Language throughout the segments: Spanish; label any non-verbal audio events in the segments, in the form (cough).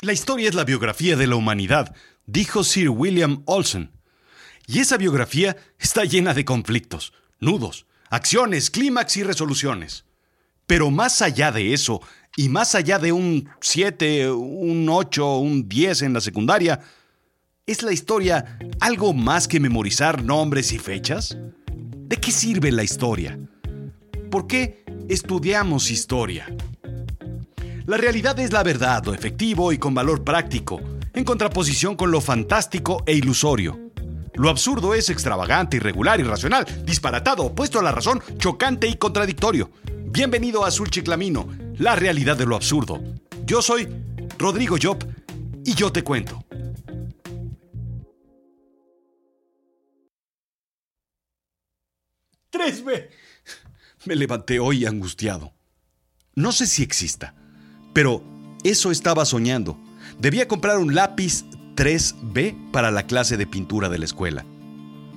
La historia es la biografía de la humanidad, dijo Sir William Olsen. Y esa biografía está llena de conflictos, nudos, acciones, clímax y resoluciones. Pero más allá de eso, y más allá de un 7, un 8, un 10 en la secundaria, ¿es la historia algo más que memorizar nombres y fechas? ¿De qué sirve la historia? ¿Por qué estudiamos historia? La realidad es la verdad, lo efectivo y con valor práctico, en contraposición con lo fantástico e ilusorio. Lo absurdo es extravagante, irregular, irracional, disparatado, opuesto a la razón, chocante y contradictorio. Bienvenido a Azul Chiclamino, la realidad de lo absurdo. Yo soy Rodrigo Job y yo te cuento. 3B. (laughs) Me levanté hoy angustiado. No sé si exista, pero eso estaba soñando. Debía comprar un lápiz 3B para la clase de pintura de la escuela.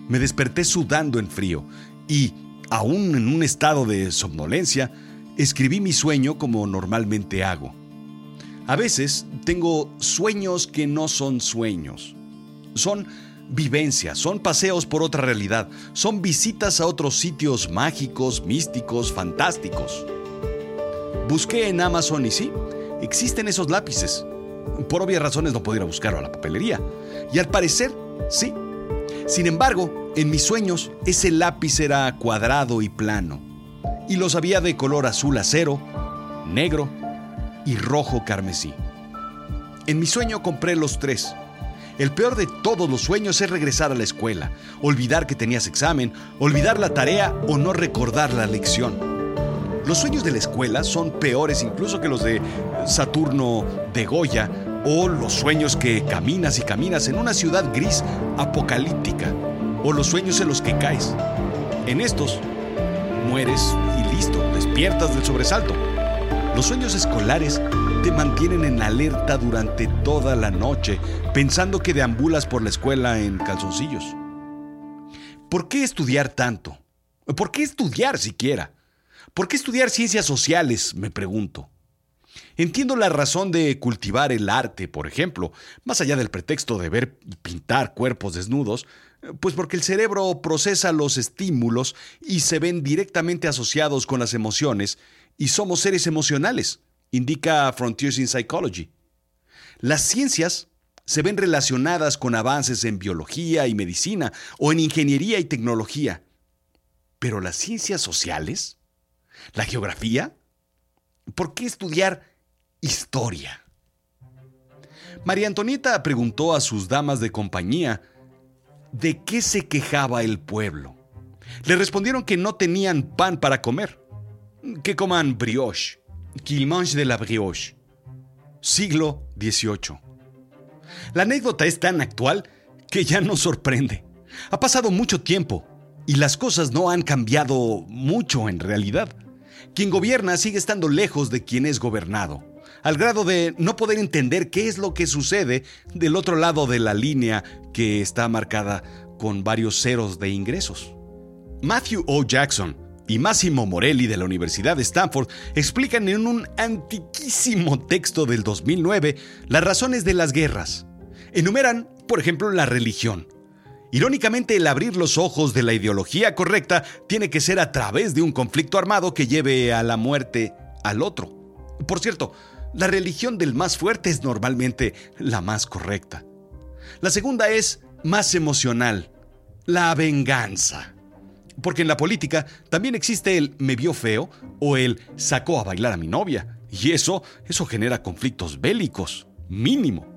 Me desperté sudando en frío y, aún en un estado de somnolencia, escribí mi sueño como normalmente hago. A veces tengo sueños que no son sueños. Son vivencias, son paseos por otra realidad, son visitas a otros sitios mágicos, místicos, fantásticos. Busqué en Amazon y sí, existen esos lápices. Por obvias razones no puedo ir a buscarlo a la papelería. Y al parecer, sí. Sin embargo, en mis sueños, ese lápiz era cuadrado y plano. Y los había de color azul acero, negro y rojo carmesí. En mi sueño compré los tres. El peor de todos los sueños es regresar a la escuela, olvidar que tenías examen, olvidar la tarea o no recordar la lección. Los sueños de la escuela son peores incluso que los de Saturno de Goya o los sueños que caminas y caminas en una ciudad gris apocalíptica o los sueños en los que caes. En estos, mueres y listo, despiertas del sobresalto. Los sueños escolares te mantienen en alerta durante toda la noche, pensando que deambulas por la escuela en calzoncillos. ¿Por qué estudiar tanto? ¿Por qué estudiar siquiera? ¿Por qué estudiar ciencias sociales? Me pregunto. Entiendo la razón de cultivar el arte, por ejemplo, más allá del pretexto de ver y pintar cuerpos desnudos, pues porque el cerebro procesa los estímulos y se ven directamente asociados con las emociones, y somos seres emocionales, indica Frontiers in Psychology. Las ciencias se ven relacionadas con avances en biología y medicina o en ingeniería y tecnología. Pero las ciencias sociales ¿La geografía? ¿Por qué estudiar historia? María Antonieta preguntó a sus damas de compañía de qué se quejaba el pueblo. Le respondieron que no tenían pan para comer, que coman brioche, qu'il mange de la brioche. Siglo XVIII. La anécdota es tan actual que ya nos sorprende. Ha pasado mucho tiempo y las cosas no han cambiado mucho en realidad. Quien gobierna sigue estando lejos de quien es gobernado, al grado de no poder entender qué es lo que sucede del otro lado de la línea que está marcada con varios ceros de ingresos. Matthew O. Jackson y Massimo Morelli de la Universidad de Stanford explican en un antiquísimo texto del 2009 las razones de las guerras. Enumeran, por ejemplo, la religión, Irónicamente, el abrir los ojos de la ideología correcta tiene que ser a través de un conflicto armado que lleve a la muerte al otro. Por cierto, la religión del más fuerte es normalmente la más correcta. La segunda es más emocional, la venganza. Porque en la política también existe el me vio feo o el sacó a bailar a mi novia. Y eso, eso genera conflictos bélicos, mínimo.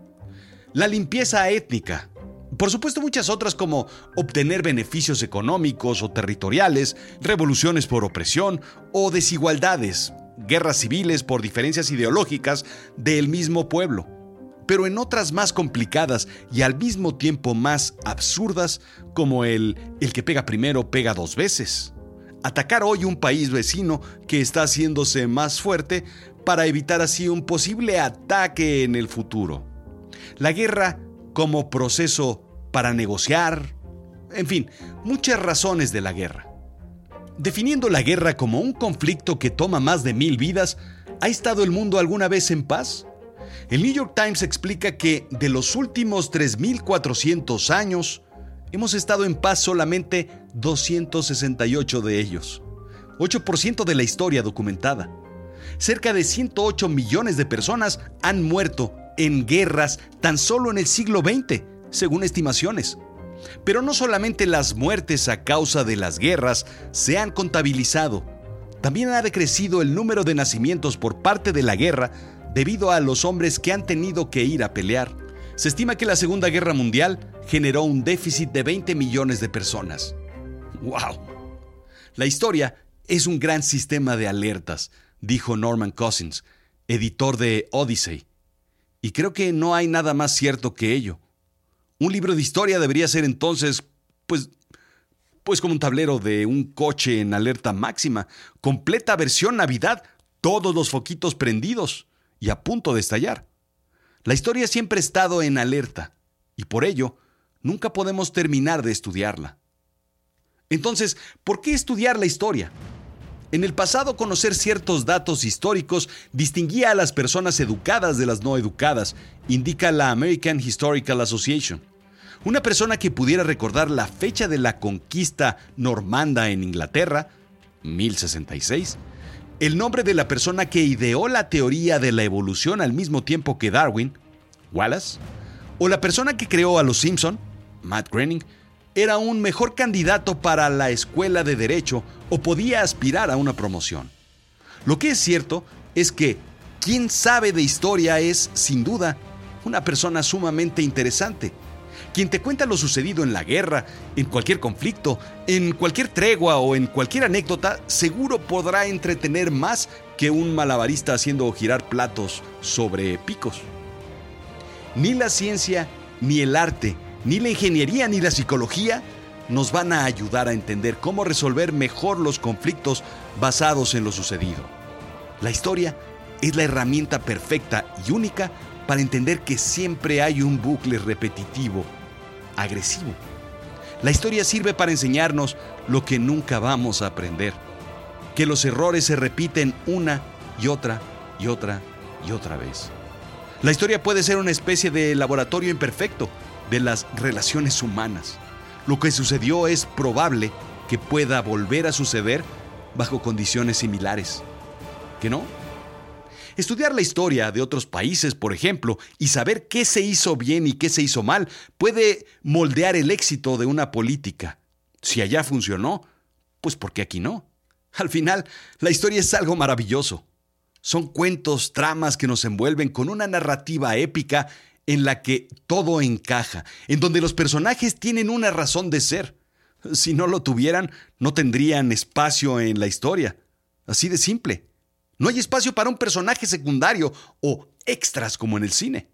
La limpieza étnica, por supuesto muchas otras como obtener beneficios económicos o territoriales, revoluciones por opresión o desigualdades, guerras civiles por diferencias ideológicas del mismo pueblo. Pero en otras más complicadas y al mismo tiempo más absurdas como el el que pega primero pega dos veces. Atacar hoy un país vecino que está haciéndose más fuerte para evitar así un posible ataque en el futuro. La guerra como proceso para negociar, en fin, muchas razones de la guerra. Definiendo la guerra como un conflicto que toma más de mil vidas, ¿ha estado el mundo alguna vez en paz? El New York Times explica que de los últimos 3.400 años, hemos estado en paz solamente 268 de ellos. 8% de la historia documentada. Cerca de 108 millones de personas han muerto en guerras tan solo en el siglo XX, según estimaciones. Pero no solamente las muertes a causa de las guerras se han contabilizado, también ha decrecido el número de nacimientos por parte de la guerra debido a los hombres que han tenido que ir a pelear. Se estima que la Segunda Guerra Mundial generó un déficit de 20 millones de personas. ¡Wow! La historia es un gran sistema de alertas, dijo Norman Cousins, editor de Odyssey. Y creo que no hay nada más cierto que ello. Un libro de historia debería ser entonces, pues, pues como un tablero de un coche en alerta máxima, completa versión Navidad, todos los foquitos prendidos y a punto de estallar. La historia siempre ha estado en alerta, y por ello, nunca podemos terminar de estudiarla. Entonces, ¿por qué estudiar la historia? En el pasado, conocer ciertos datos históricos distinguía a las personas educadas de las no educadas, indica la American Historical Association. Una persona que pudiera recordar la fecha de la conquista normanda en Inglaterra, 1066, el nombre de la persona que ideó la teoría de la evolución al mismo tiempo que Darwin, Wallace, o la persona que creó a los Simpson, Matt Groening, era un mejor candidato para la escuela de derecho o podía aspirar a una promoción. Lo que es cierto es que quien sabe de historia es, sin duda, una persona sumamente interesante, quien te cuenta lo sucedido en la guerra, en cualquier conflicto, en cualquier tregua o en cualquier anécdota, seguro podrá entretener más que un malabarista haciendo girar platos sobre picos. Ni la ciencia, ni el arte, ni la ingeniería ni la psicología nos van a ayudar a entender cómo resolver mejor los conflictos basados en lo sucedido. La historia es la herramienta perfecta y única para entender que siempre hay un bucle repetitivo, agresivo. La historia sirve para enseñarnos lo que nunca vamos a aprender, que los errores se repiten una y otra y otra y otra vez. La historia puede ser una especie de laboratorio imperfecto de las relaciones humanas. Lo que sucedió es probable que pueda volver a suceder bajo condiciones similares. ¿Que no? Estudiar la historia de otros países, por ejemplo, y saber qué se hizo bien y qué se hizo mal, puede moldear el éxito de una política. Si allá funcionó, pues ¿por qué aquí no? Al final, la historia es algo maravilloso. Son cuentos, tramas que nos envuelven con una narrativa épica en la que todo encaja, en donde los personajes tienen una razón de ser. Si no lo tuvieran, no tendrían espacio en la historia. Así de simple. No hay espacio para un personaje secundario o extras como en el cine.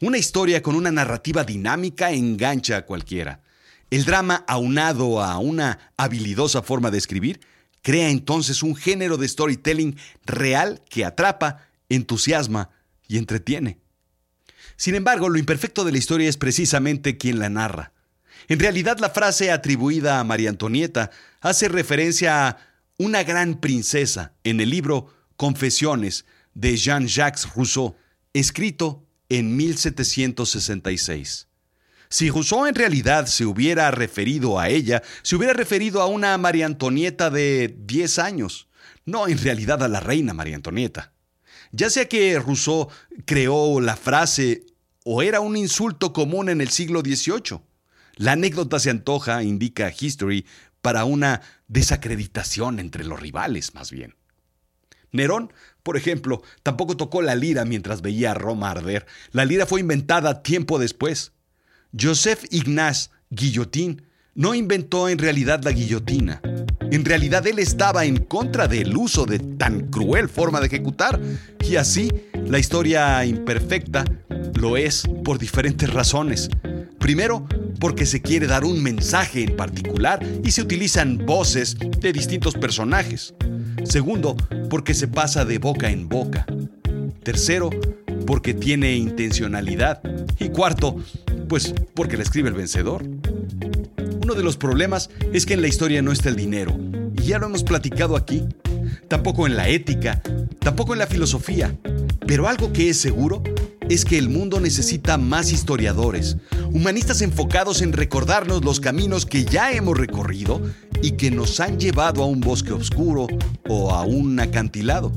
Una historia con una narrativa dinámica engancha a cualquiera. El drama aunado a una habilidosa forma de escribir crea entonces un género de storytelling real que atrapa, entusiasma y entretiene. Sin embargo, lo imperfecto de la historia es precisamente quien la narra. En realidad, la frase atribuida a María Antonieta hace referencia a una gran princesa en el libro Confesiones de Jean-Jacques Rousseau, escrito en 1766. Si Rousseau en realidad se hubiera referido a ella, se hubiera referido a una María Antonieta de 10 años, no en realidad a la reina María Antonieta. Ya sea que Rousseau creó la frase o era un insulto común en el siglo XVIII. La anécdota se antoja, indica History, para una desacreditación entre los rivales, más bien. Nerón, por ejemplo, tampoco tocó la lira mientras veía a Roma arder. La lira fue inventada tiempo después. Joseph Ignace Guillotín no inventó en realidad la guillotina. En realidad él estaba en contra del uso de tan cruel forma de ejecutar. Y así, la historia imperfecta lo es por diferentes razones. Primero, porque se quiere dar un mensaje en particular y se utilizan voces de distintos personajes. Segundo, porque se pasa de boca en boca. Tercero, porque tiene intencionalidad. Y cuarto, pues porque la escribe el vencedor. Uno de los problemas es que en la historia no está el dinero, y ya lo hemos platicado aquí. Tampoco en la ética, tampoco en la filosofía, Pero algo que es seguro es que el mundo necesita más historiadores, humanistas enfocados en recordarnos los caminos que ya hemos recorrido y que nos han llevado a un bosque oscuro o a un acantilado.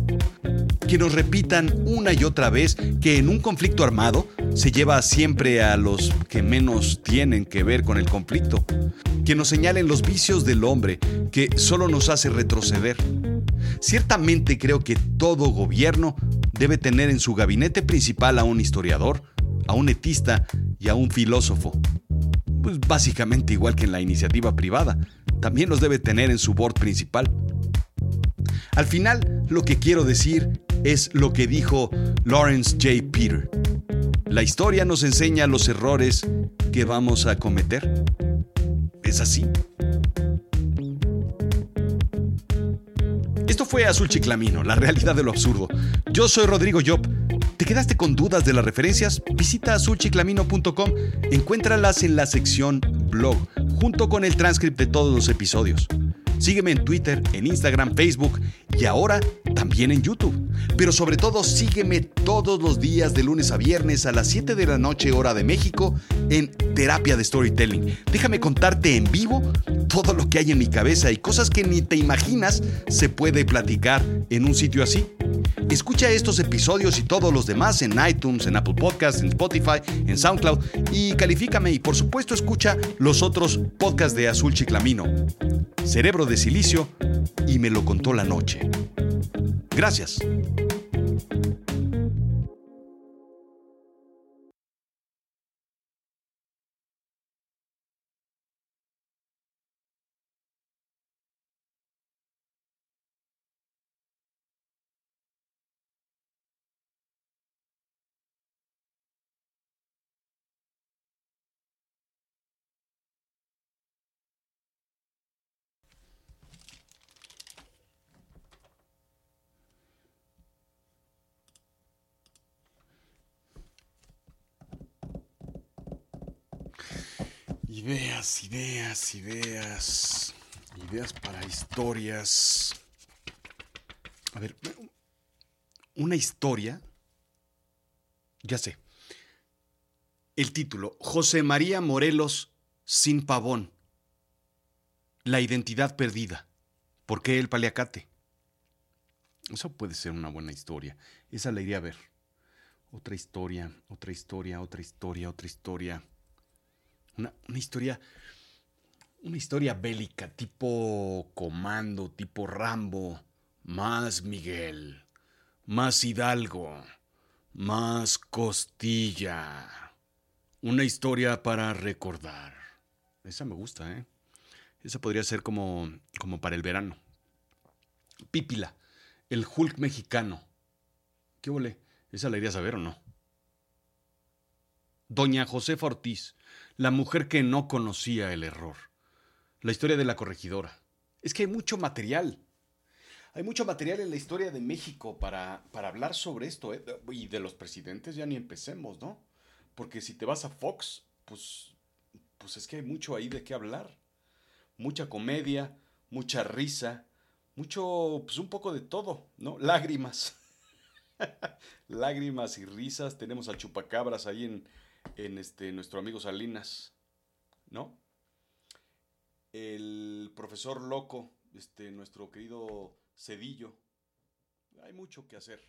Que nos repitan una y otra vez que en un conflicto armado se lleva siempre a los que menos tienen que ver con el conflicto. Que nos señalen los vicios del hombre que solo nos hace retroceder. Ciertamente creo que todo gobierno debe tener en su gabinete principal a un historiador, a un etista y a un filósofo. Pues básicamente igual que en la iniciativa privada, también los debe tener en su board principal. Al final, lo que quiero decir es lo que dijo Lawrence J. Peter. La historia nos enseña los errores que vamos a cometer. ¿Es así? Fue Azul Chiclamino, la realidad de lo absurdo. Yo soy Rodrigo Job. ¿Te quedaste con dudas de las referencias? Visita azulchiclamino.com, encuéntralas en la sección blog, junto con el transcript de todos los episodios. Sígueme en Twitter, en Instagram, Facebook y ahora también en YouTube. Pero sobre todo sígueme todos los días de lunes a viernes a las 7 de la noche hora de México en Terapia de Storytelling. Déjame contarte en vivo todo lo que hay en mi cabeza y cosas que ni te imaginas se puede platicar en un sitio así. Escucha estos episodios y todos los demás en iTunes, en Apple Podcasts, en Spotify, en SoundCloud y califícame y por supuesto escucha los otros podcasts de Azul Chiclamino. Cerebro de Silicio y me lo contó la noche. Gracias. Ideas, ideas, ideas. Ideas para historias. A ver, una historia. Ya sé. El título, José María Morelos sin pavón. La identidad perdida. ¿Por qué el paliacate? Eso puede ser una buena historia. Esa la iría a ver. Otra historia, otra historia, otra historia, otra historia. Una, historia. Una historia bélica, tipo Comando, tipo Rambo. Más Miguel. Más Hidalgo. Más Costilla. Una historia para recordar. Esa me gusta, ¿eh? Esa podría ser como, como para el verano. Pípila, el Hulk mexicano. ¿Qué volé? ¿Esa la irías a ver o no? Doña Josefa Ortiz, la mujer que no conocía el error. La historia de la corregidora. Es que hay mucho material. Hay mucho material en la historia de México para, para hablar sobre esto. ¿eh? Y de los presidentes ya ni empecemos, ¿no? Porque si te vas a Fox, pues, pues es que hay mucho ahí de qué hablar. Mucha comedia, mucha risa, mucho, pues un poco de todo, ¿no? Lágrimas. (laughs) Lágrimas y risas. Tenemos a chupacabras ahí en, en este, nuestro amigo Salinas, ¿no? El profesor loco, este, nuestro querido Cedillo. Hay mucho que hacer.